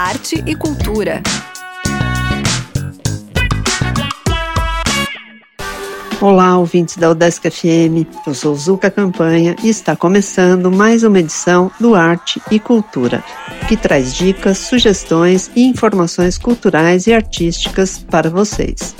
arte e cultura. Olá, ouvintes da Udesc FM. Eu sou Zuka Campanha e está começando mais uma edição do Arte e Cultura, que traz dicas, sugestões e informações culturais e artísticas para vocês.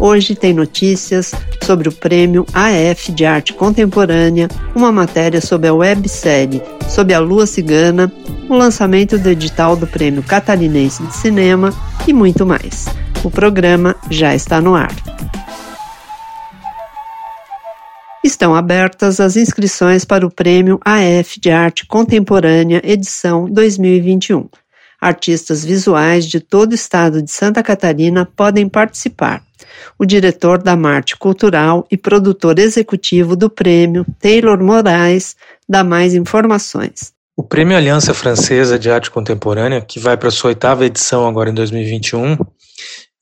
Hoje tem notícias sobre o prêmio AF de Arte Contemporânea, uma matéria sobre a websérie Sob a Lua Cigana, o lançamento do edital do Prêmio Catarinense de Cinema e muito mais. O programa já está no ar. Estão abertas as inscrições para o Prêmio AF de Arte Contemporânea edição 2021. Artistas visuais de todo o estado de Santa Catarina podem participar. O diretor da Marte Cultural e produtor executivo do prêmio, Taylor Moraes, dá mais informações. O Prêmio Aliança Francesa de Arte Contemporânea, que vai para sua oitava edição agora em 2021,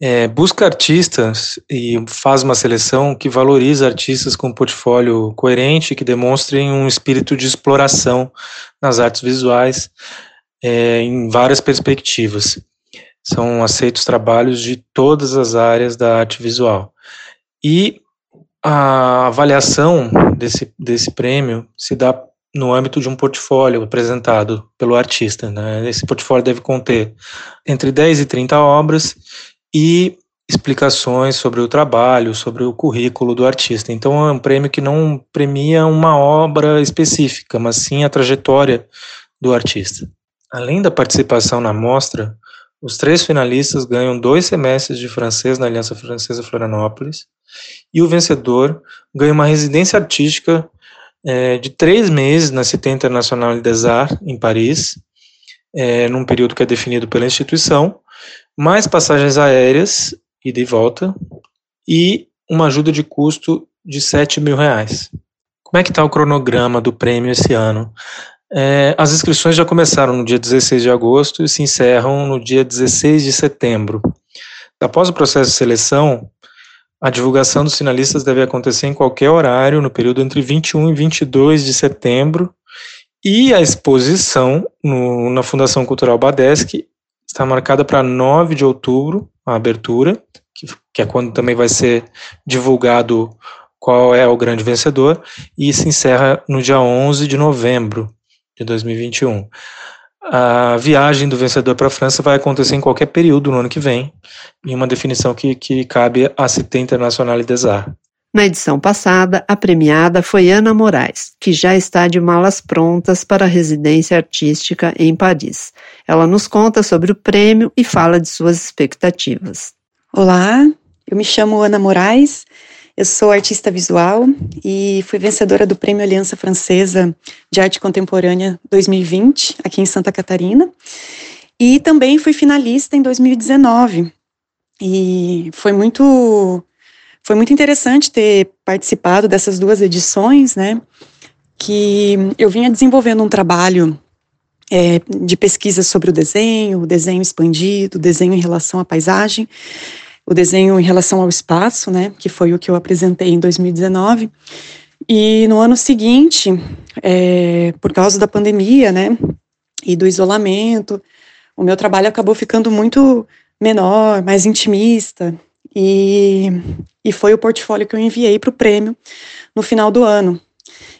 é, busca artistas e faz uma seleção que valoriza artistas com um portfólio coerente que demonstrem um espírito de exploração nas artes visuais é, em várias perspectivas. São aceitos trabalhos de todas as áreas da arte visual. E a avaliação desse, desse prêmio se dá no âmbito de um portfólio apresentado pelo artista. Né? Esse portfólio deve conter entre 10 e 30 obras e explicações sobre o trabalho, sobre o currículo do artista. Então é um prêmio que não premia uma obra específica, mas sim a trajetória do artista. Além da participação na mostra, os três finalistas ganham dois semestres de francês na Aliança Francesa Florianópolis e o vencedor ganha uma residência artística é, de três meses na Cité Internationale des Arts, em Paris, é, num período que é definido pela instituição, mais passagens aéreas, ida e volta, e uma ajuda de custo de 7 mil reais. Como é que está o cronograma do prêmio esse ano? É, as inscrições já começaram no dia 16 de agosto e se encerram no dia 16 de setembro. Após o processo de seleção, a divulgação dos finalistas deve acontecer em qualquer horário no período entre 21 e 22 de setembro e a exposição no, na Fundação Cultural Badesc está marcada para 9 de outubro, a abertura, que, que é quando também vai ser divulgado qual é o grande vencedor, e se encerra no dia 11 de novembro de 2021. A viagem do vencedor para a França vai acontecer em qualquer período no ano que vem, em uma definição que, que cabe à Cité Internacional des Arts. Na edição passada, a premiada foi Ana Moraes, que já está de malas prontas para a residência artística em Paris. Ela nos conta sobre o prêmio e fala de suas expectativas. Olá, eu me chamo Ana Moraes, eu sou artista visual e fui vencedora do Prêmio Aliança Francesa de Arte Contemporânea 2020, aqui em Santa Catarina. E também fui finalista em 2019. E foi muito foi muito interessante ter participado dessas duas edições, né? Que eu vinha desenvolvendo um trabalho é, de pesquisa sobre o desenho, o desenho expandido, o desenho em relação à paisagem, o desenho em relação ao espaço, né? Que foi o que eu apresentei em 2019. E no ano seguinte, é, por causa da pandemia, né? E do isolamento, o meu trabalho acabou ficando muito menor, mais intimista, e, e foi o portfólio que eu enviei para o prêmio no final do ano.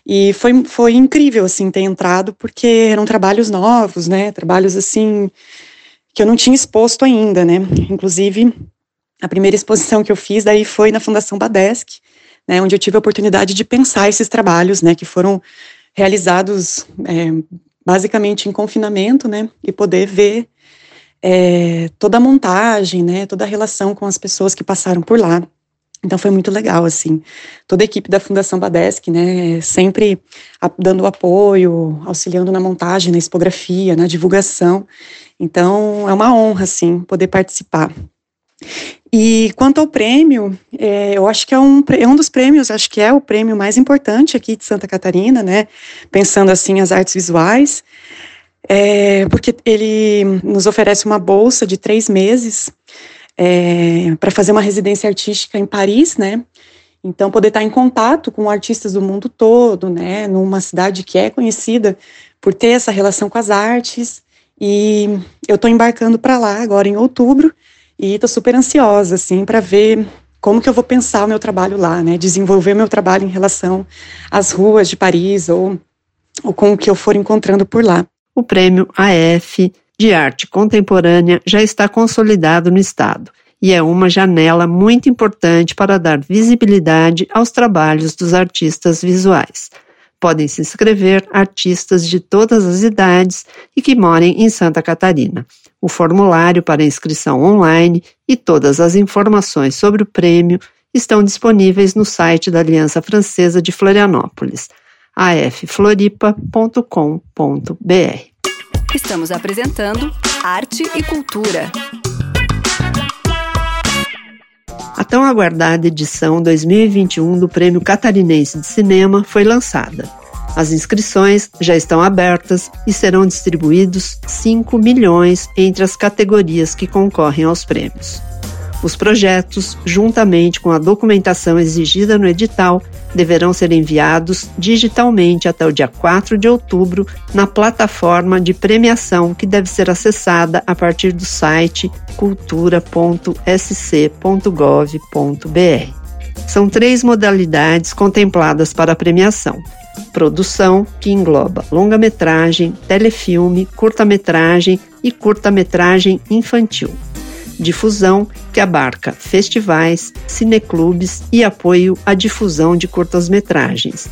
E foi, foi incrível, assim, ter entrado, porque eram trabalhos novos, né, trabalhos, assim, que eu não tinha exposto ainda, né, inclusive a primeira exposição que eu fiz daí foi na Fundação Badesc, né, onde eu tive a oportunidade de pensar esses trabalhos, né, que foram realizados é, basicamente em confinamento, né, e poder ver é, toda a montagem, né, toda a relação com as pessoas que passaram por lá. Então foi muito legal, assim. Toda a equipe da Fundação Badesc, né, sempre dando apoio, auxiliando na montagem, na expografia, na divulgação. Então é uma honra, assim, poder participar. E quanto ao prêmio, é, eu acho que é um, é um dos prêmios, acho que é o prêmio mais importante aqui de Santa Catarina, né? Pensando assim as artes visuais é, porque ele nos oferece uma bolsa de três meses é, para fazer uma residência artística em Paris, né? Então, poder estar em contato com artistas do mundo todo, né? Numa cidade que é conhecida por ter essa relação com as artes E eu estou embarcando para lá agora em outubro e estou super ansiosa, assim, para ver como que eu vou pensar o meu trabalho lá, né? Desenvolver meu trabalho em relação às ruas de Paris ou, ou com o que eu for encontrando por lá. O prêmio AF de Arte Contemporânea já está consolidado no Estado e é uma janela muito importante para dar visibilidade aos trabalhos dos artistas visuais. Podem se inscrever artistas de todas as idades e que morem em Santa Catarina. O formulário para inscrição online e todas as informações sobre o prêmio estão disponíveis no site da Aliança Francesa de Florianópolis, affloripa.com.br. Estamos apresentando Arte e Cultura. A tão aguardada edição 2021 do Prêmio Catarinense de Cinema foi lançada. As inscrições já estão abertas e serão distribuídos 5 milhões entre as categorias que concorrem aos prêmios. Os projetos, juntamente com a documentação exigida no edital, deverão ser enviados digitalmente até o dia 4 de outubro na plataforma de premiação que deve ser acessada a partir do site cultura.sc.gov.br. São três modalidades contempladas para a premiação: produção, que engloba longa-metragem, telefilme, curta-metragem e curta-metragem infantil difusão, que abarca festivais, cineclubes e apoio à difusão de curtas-metragens,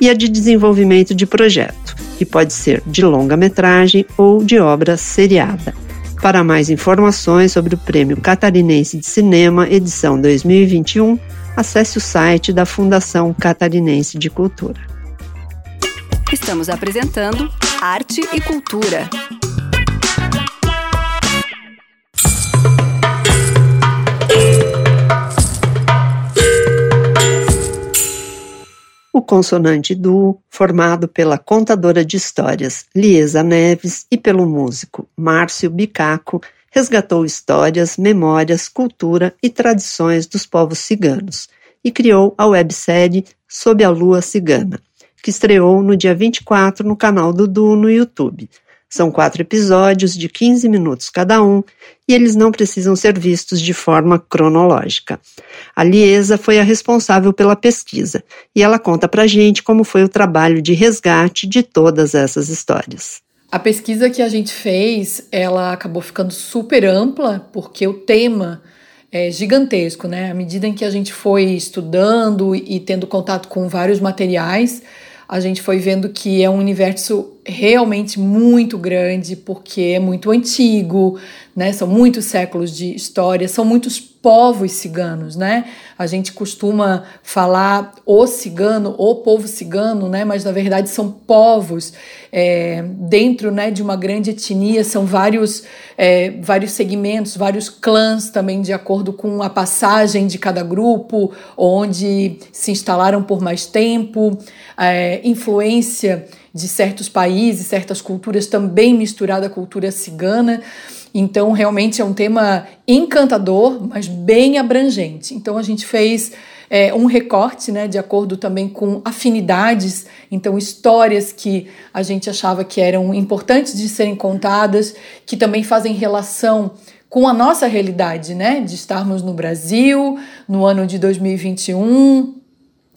e a de desenvolvimento de projeto, que pode ser de longa-metragem ou de obra seriada. Para mais informações sobre o Prêmio Catarinense de Cinema, edição 2021, acesse o site da Fundação Catarinense de Cultura. Estamos apresentando Arte e Cultura. o consonante duo, formado pela contadora de histórias Liesa Neves e pelo músico Márcio Bicaco, resgatou histórias, memórias, cultura e tradições dos povos ciganos e criou a websérie Sob a Lua Cigana, que estreou no dia 24 no canal do Du no YouTube. São quatro episódios de 15 minutos cada um e eles não precisam ser vistos de forma cronológica. A Liesa foi a responsável pela pesquisa e ela conta pra gente como foi o trabalho de resgate de todas essas histórias. A pesquisa que a gente fez, ela acabou ficando super ampla porque o tema é gigantesco, né? À medida em que a gente foi estudando e tendo contato com vários materiais, a gente foi vendo que é um universo realmente muito grande, porque é muito antigo, né? São muitos séculos de história, são muitos povos ciganos, né? A gente costuma falar o cigano, o povo cigano, né? Mas na verdade são povos é, dentro, né, de uma grande etnia, são vários, é, vários segmentos, vários clãs também de acordo com a passagem de cada grupo, onde se instalaram por mais tempo, é, influência de certos países, certas culturas também misturada à cultura cigana. Então, realmente é um tema encantador, mas bem abrangente. Então, a gente fez é, um recorte, né, de acordo também com afinidades, então histórias que a gente achava que eram importantes de serem contadas, que também fazem relação com a nossa realidade, né, de estarmos no Brasil no ano de 2021,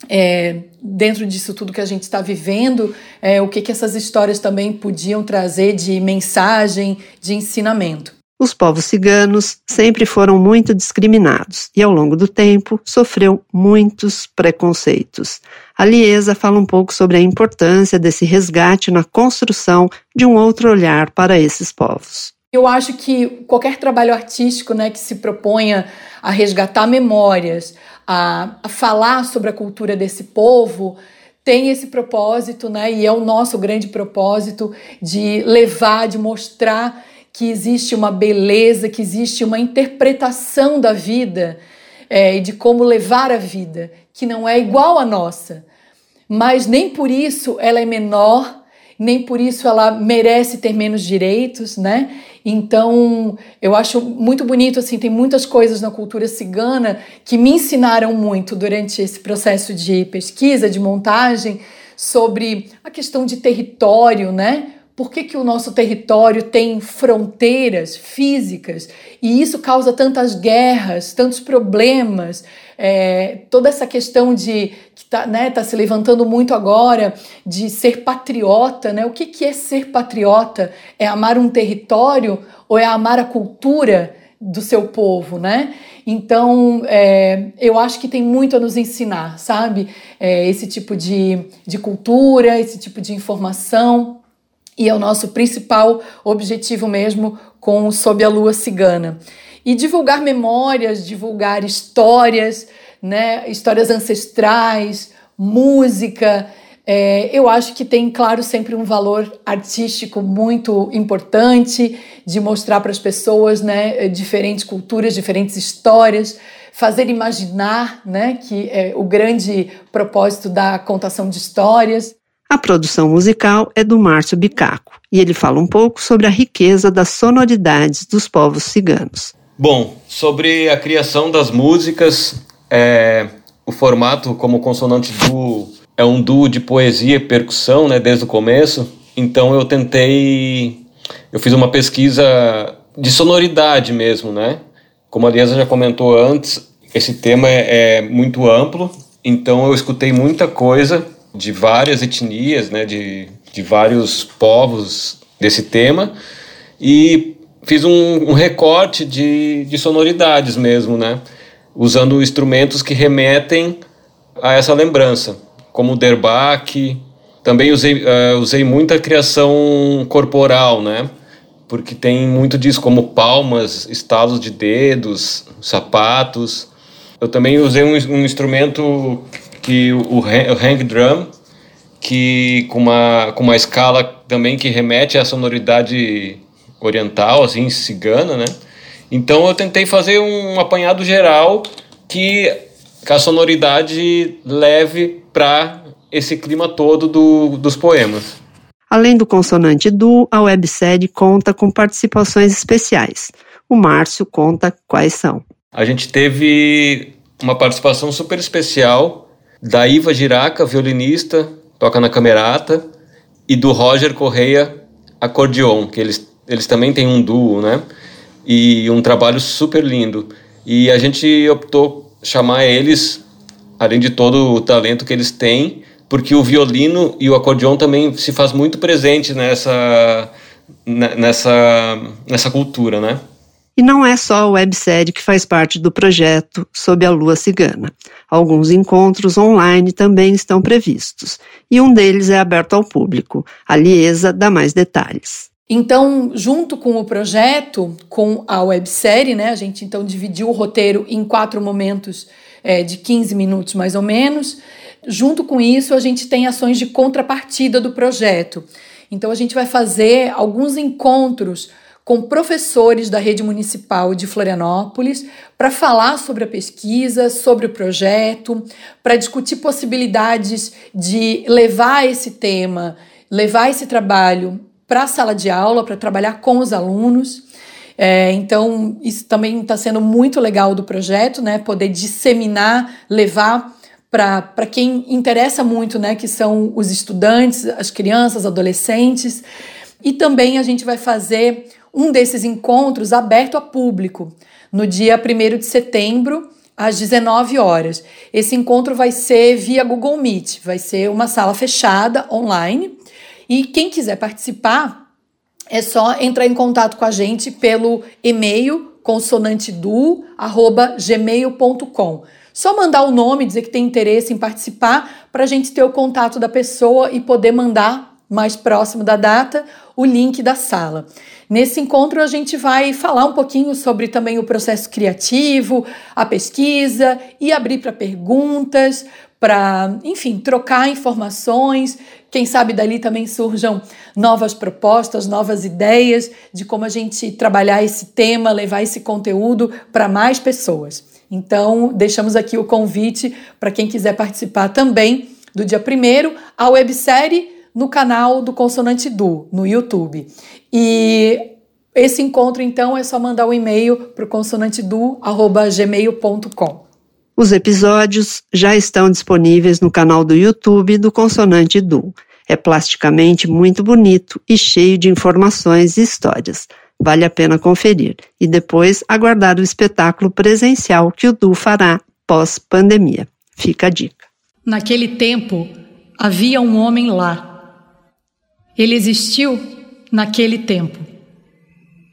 é, dentro disso tudo que a gente está vivendo, é, o que, que essas histórias também podiam trazer de mensagem, de ensinamento. Os povos ciganos sempre foram muito discriminados e, ao longo do tempo, sofreu muitos preconceitos. A Liesa fala um pouco sobre a importância desse resgate na construção de um outro olhar para esses povos. Eu acho que qualquer trabalho artístico né, que se proponha a resgatar memórias, a, a falar sobre a cultura desse povo, tem esse propósito, né? E é o nosso grande propósito de levar, de mostrar que existe uma beleza, que existe uma interpretação da vida é, e de como levar a vida, que não é igual à nossa, mas nem por isso ela é menor, nem por isso ela merece ter menos direitos, né? Então, eu acho muito bonito, assim, tem muitas coisas na cultura cigana que me ensinaram muito durante esse processo de pesquisa, de montagem, sobre a questão de território, né? Por que, que o nosso território tem fronteiras físicas e isso causa tantas guerras, tantos problemas, é, toda essa questão de que está né, tá se levantando muito agora de ser patriota, né? O que, que é ser patriota? É amar um território ou é amar a cultura do seu povo, né? Então, é, eu acho que tem muito a nos ensinar, sabe? É, esse tipo de, de cultura, esse tipo de informação e é o nosso principal objetivo mesmo com Sob a Lua Cigana. E divulgar memórias, divulgar histórias, né, histórias ancestrais, música. É, eu acho que tem, claro, sempre um valor artístico muito importante de mostrar para as pessoas né, diferentes culturas, diferentes histórias, fazer imaginar, né, que é o grande propósito da contação de histórias. A produção musical é do Márcio Bicaco e ele fala um pouco sobre a riqueza das sonoridades dos povos ciganos. Bom, sobre a criação das músicas, é, o formato como consonante duo é um duo de poesia e percussão, né, desde o começo. Então eu tentei, eu fiz uma pesquisa de sonoridade mesmo, né? Como a Liesa já comentou antes, esse tema é, é muito amplo, então eu escutei muita coisa de várias etnias, né, de, de vários povos desse tema, e fiz um, um recorte de, de sonoridades mesmo, né, usando instrumentos que remetem a essa lembrança, como o derbaque, também usei, uh, usei muita criação corporal, né, porque tem muito disso, como palmas, estalos de dedos, sapatos. Eu também usei um, um instrumento o, o hang drum, que com uma, com uma escala também que remete à sonoridade oriental, assim, cigana, né? Então eu tentei fazer um apanhado geral que, que a sonoridade leve para esse clima todo do, dos poemas. Além do consonante du, a websérie conta com participações especiais. O Márcio conta quais são. A gente teve uma participação super especial da Iva Giraca, violinista, toca na camerata, e do Roger Correia, acordeon, que eles, eles também têm um duo, né? E um trabalho super lindo. E a gente optou chamar eles, além de todo o talento que eles têm, porque o violino e o acordeon também se faz muito presente nessa, nessa, nessa cultura, né? E não é só a websérie que faz parte do projeto Sob a Lua Cigana. Alguns encontros online também estão previstos, e um deles é aberto ao público. A Liesa dá mais detalhes. Então, junto com o projeto, com a websérie, né, a gente então dividiu o roteiro em quatro momentos é, de 15 minutos mais ou menos. Junto com isso, a gente tem ações de contrapartida do projeto. Então, a gente vai fazer alguns encontros com professores da rede municipal de Florianópolis para falar sobre a pesquisa, sobre o projeto, para discutir possibilidades de levar esse tema, levar esse trabalho para a sala de aula, para trabalhar com os alunos. É, então, isso também está sendo muito legal do projeto, né? Poder disseminar, levar para quem interessa muito, né? Que são os estudantes, as crianças, adolescentes. E também a gente vai fazer um desses encontros aberto a público, no dia 1 de setembro, às 19 horas. Esse encontro vai ser via Google Meet, vai ser uma sala fechada online. E quem quiser participar, é só entrar em contato com a gente pelo e-mail consonantedu@gmail.com. Só mandar o nome, dizer que tem interesse em participar, para a gente ter o contato da pessoa e poder mandar mais próximo da data o link da sala. Nesse encontro, a gente vai falar um pouquinho sobre também o processo criativo, a pesquisa e abrir para perguntas, para, enfim, trocar informações. Quem sabe dali também surjam novas propostas, novas ideias de como a gente trabalhar esse tema, levar esse conteúdo para mais pessoas. Então, deixamos aqui o convite para quem quiser participar também do dia 1 a websérie no canal do Consonante Du, no YouTube. E esse encontro, então, é só mandar o um e-mail para o consonantedu.gmail.com. Os episódios já estão disponíveis no canal do YouTube do Consonante Du. É plasticamente muito bonito e cheio de informações e histórias. Vale a pena conferir e depois aguardar o espetáculo presencial que o Du fará pós-pandemia. Fica a dica. Naquele tempo, havia um homem lá. Ele existiu naquele tempo.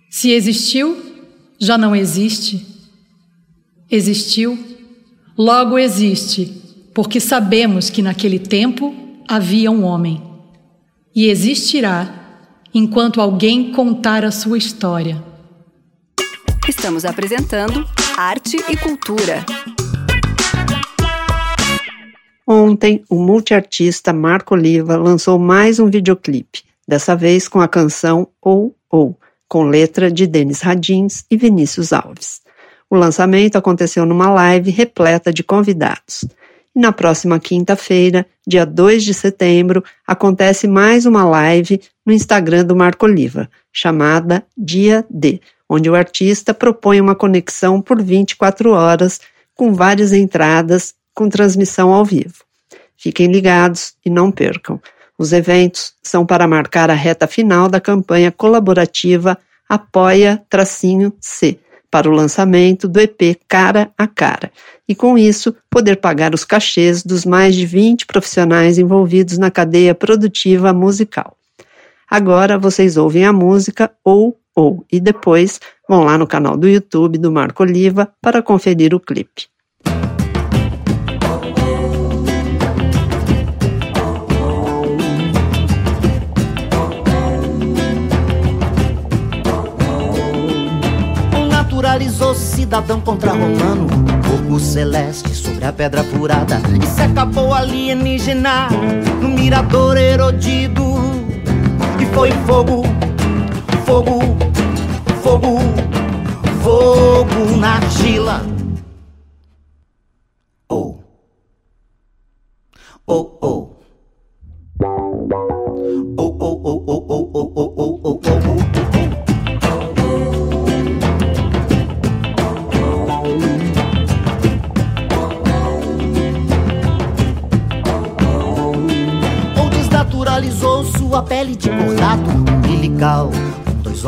Se existiu, já não existe. Existiu, logo existe, porque sabemos que naquele tempo havia um homem. E existirá enquanto alguém contar a sua história. Estamos apresentando Arte e Cultura. Ontem, o multiartista Marco Oliva lançou mais um videoclipe, dessa vez com a canção Ou Ou, com letra de Denis Radins e Vinícius Alves. O lançamento aconteceu numa live repleta de convidados. E na próxima quinta-feira, dia 2 de setembro, acontece mais uma live no Instagram do Marco Oliva, chamada Dia D, onde o artista propõe uma conexão por 24 horas com várias entradas com transmissão ao vivo. Fiquem ligados e não percam. Os eventos são para marcar a reta final da campanha colaborativa Apoia-C para o lançamento do EP Cara a Cara, e com isso poder pagar os cachês dos mais de 20 profissionais envolvidos na cadeia produtiva musical. Agora vocês ouvem a música ou ou e depois vão lá no canal do YouTube do Marco Oliva para conferir o clipe. Naturalizou cidadão contra romano. Fogo celeste sobre a pedra furada. E se acabou alienígena No mirador erodido. E foi fogo, fogo, fogo, fogo na argila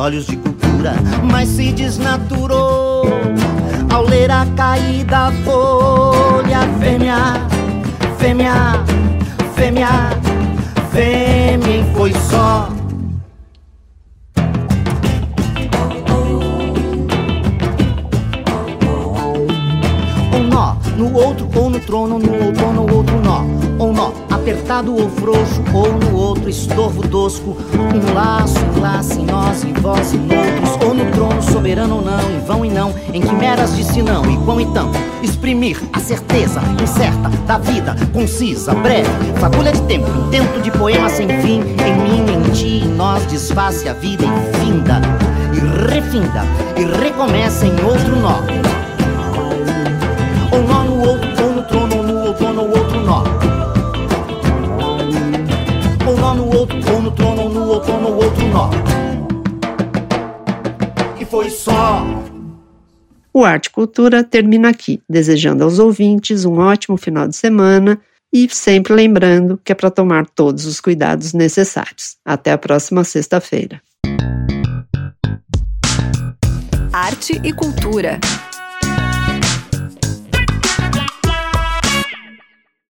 olhos de cultura, mas se desnaturou ao ler a caída folha fêmea, fêmea, fêmea, fêmea foi só. Apertado ou frouxo, ou no outro estorvo tosco. Um laço, um laço em nós, em vós e noutros. Ou no trono, soberano ou não, em vão e não. Em quimeras disse não, e quão então? Exprimir a certeza incerta da vida, concisa, breve. Fagulha de tempo, intento de poema sem fim. Em mim, em ti, em nós, desface a vida e finda. E refinda, e recomeça em outro nó. Nó. E foi só. O Arte Cultura termina aqui, desejando aos ouvintes um ótimo final de semana e sempre lembrando que é para tomar todos os cuidados necessários. Até a próxima sexta-feira. Arte e Cultura.